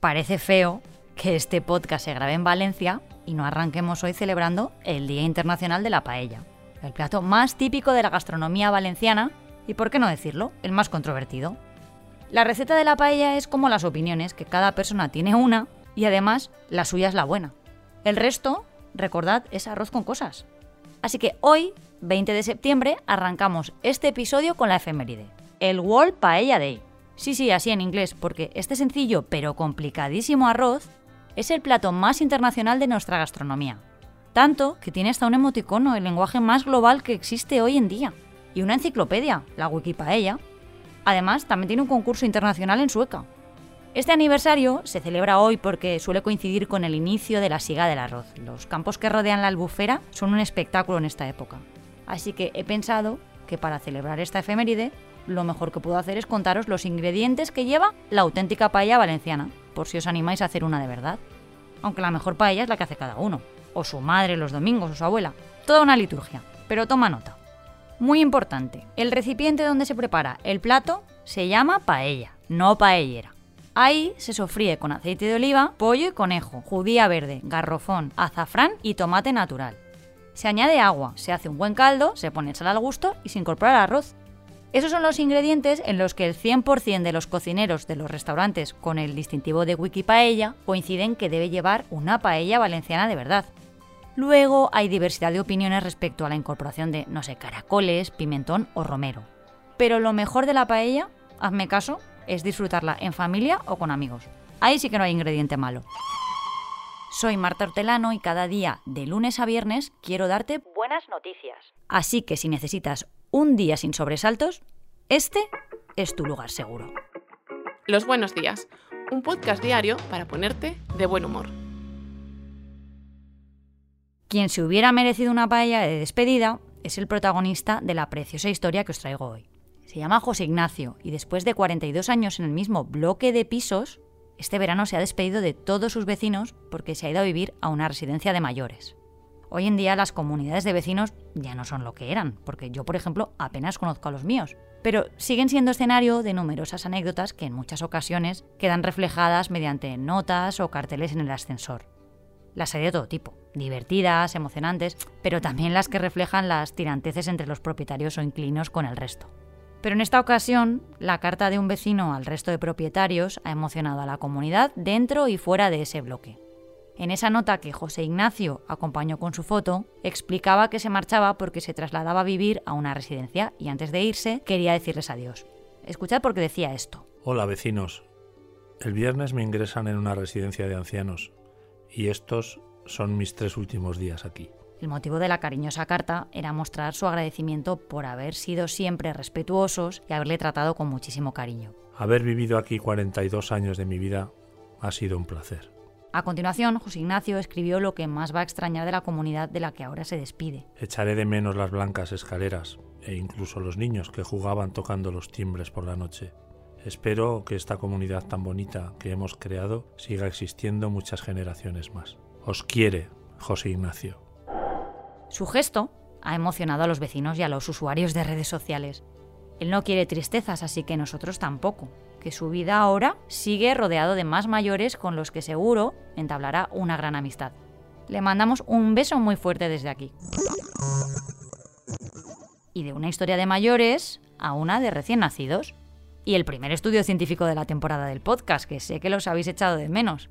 Parece feo que este podcast se grabe en Valencia y no arranquemos hoy celebrando el Día Internacional de la Paella, el plato más típico de la gastronomía valenciana y, por qué no decirlo, el más controvertido. La receta de la paella es como las opiniones, que cada persona tiene una y además la suya es la buena. El resto, recordad, es arroz con cosas. Así que hoy, 20 de septiembre, arrancamos este episodio con la efeméride, el World Paella Day. Sí, sí, así en inglés, porque este sencillo pero complicadísimo arroz es el plato más internacional de nuestra gastronomía. Tanto que tiene hasta un emoticono, el lenguaje más global que existe hoy en día. Y una enciclopedia, la Wikipaella. Además, también tiene un concurso internacional en Sueca. Este aniversario se celebra hoy porque suele coincidir con el inicio de la siga del arroz. Los campos que rodean la albufera son un espectáculo en esta época. Así que he pensado que para celebrar esta efeméride, lo mejor que puedo hacer es contaros los ingredientes que lleva la auténtica paella valenciana, por si os animáis a hacer una de verdad. Aunque la mejor paella es la que hace cada uno, o su madre los domingos, o su abuela. Toda una liturgia, pero toma nota. Muy importante, el recipiente donde se prepara el plato se llama paella, no paellera. Ahí se sofríe con aceite de oliva, pollo y conejo, judía verde, garrofón, azafrán y tomate natural. Se añade agua, se hace un buen caldo, se pone sal al gusto y se incorpora el arroz. Esos son los ingredientes en los que el 100% de los cocineros de los restaurantes con el distintivo de Wiki Paella coinciden que debe llevar una paella valenciana de verdad. Luego hay diversidad de opiniones respecto a la incorporación de, no sé, caracoles, pimentón o romero. Pero lo mejor de la paella, hazme caso, es disfrutarla en familia o con amigos. Ahí sí que no hay ingrediente malo. Soy Marta Hortelano y cada día, de lunes a viernes, quiero darte buenas noticias. Así que si necesitas un día sin sobresaltos, este es tu lugar seguro. Los buenos días, un podcast diario para ponerte de buen humor. Quien se hubiera merecido una paella de despedida es el protagonista de la preciosa historia que os traigo hoy. Se llama José Ignacio y después de 42 años en el mismo bloque de pisos, este verano se ha despedido de todos sus vecinos porque se ha ido a vivir a una residencia de mayores. Hoy en día las comunidades de vecinos ya no son lo que eran, porque yo, por ejemplo, apenas conozco a los míos, pero siguen siendo escenario de numerosas anécdotas que en muchas ocasiones quedan reflejadas mediante notas o carteles en el ascensor. Las hay de todo tipo, divertidas, emocionantes, pero también las que reflejan las tiranteces entre los propietarios o inquilinos con el resto. Pero en esta ocasión, la carta de un vecino al resto de propietarios ha emocionado a la comunidad dentro y fuera de ese bloque. En esa nota que José Ignacio acompañó con su foto, explicaba que se marchaba porque se trasladaba a vivir a una residencia y antes de irse quería decirles adiós. Escuchad porque decía esto. Hola vecinos. El viernes me ingresan en una residencia de ancianos y estos son mis tres últimos días aquí. El motivo de la cariñosa carta era mostrar su agradecimiento por haber sido siempre respetuosos y haberle tratado con muchísimo cariño. Haber vivido aquí 42 años de mi vida ha sido un placer. A continuación, José Ignacio escribió lo que más va a extrañar de la comunidad de la que ahora se despide. Echaré de menos las blancas escaleras e incluso los niños que jugaban tocando los timbres por la noche. Espero que esta comunidad tan bonita que hemos creado siga existiendo muchas generaciones más. Os quiere, José Ignacio. Su gesto ha emocionado a los vecinos y a los usuarios de redes sociales. Él no quiere tristezas, así que nosotros tampoco, que su vida ahora sigue rodeado de más mayores con los que seguro entablará una gran amistad. Le mandamos un beso muy fuerte desde aquí. Y de una historia de mayores a una de recién nacidos. Y el primer estudio científico de la temporada del podcast, que sé que los habéis echado de menos.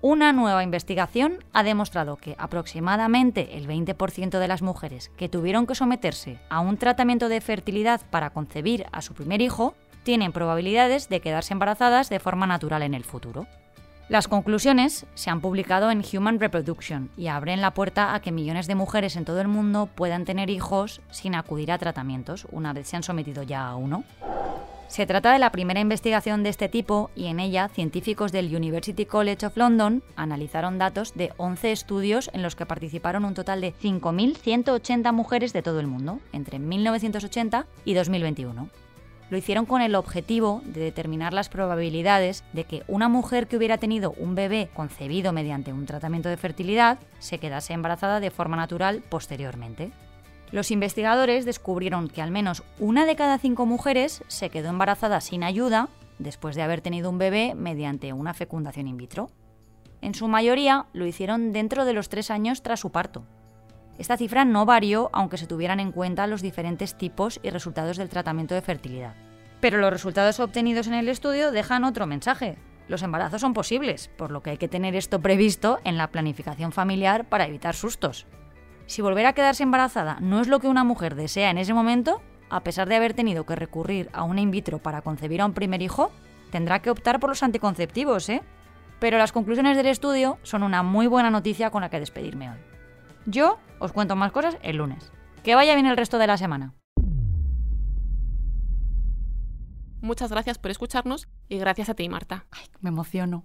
Una nueva investigación ha demostrado que aproximadamente el 20% de las mujeres que tuvieron que someterse a un tratamiento de fertilidad para concebir a su primer hijo tienen probabilidades de quedarse embarazadas de forma natural en el futuro. Las conclusiones se han publicado en Human Reproduction y abren la puerta a que millones de mujeres en todo el mundo puedan tener hijos sin acudir a tratamientos una vez se han sometido ya a uno. Se trata de la primera investigación de este tipo y en ella científicos del University College of London analizaron datos de 11 estudios en los que participaron un total de 5.180 mujeres de todo el mundo entre 1980 y 2021. Lo hicieron con el objetivo de determinar las probabilidades de que una mujer que hubiera tenido un bebé concebido mediante un tratamiento de fertilidad se quedase embarazada de forma natural posteriormente. Los investigadores descubrieron que al menos una de cada cinco mujeres se quedó embarazada sin ayuda después de haber tenido un bebé mediante una fecundación in vitro. En su mayoría lo hicieron dentro de los tres años tras su parto. Esta cifra no varió aunque se tuvieran en cuenta los diferentes tipos y resultados del tratamiento de fertilidad. Pero los resultados obtenidos en el estudio dejan otro mensaje. Los embarazos son posibles, por lo que hay que tener esto previsto en la planificación familiar para evitar sustos. Si volver a quedarse embarazada no es lo que una mujer desea en ese momento, a pesar de haber tenido que recurrir a una in vitro para concebir a un primer hijo, tendrá que optar por los anticonceptivos, ¿eh? Pero las conclusiones del estudio son una muy buena noticia con la que despedirme hoy. Yo os cuento más cosas el lunes. Que vaya bien el resto de la semana. Muchas gracias por escucharnos y gracias a ti, Marta. Ay, me emociono.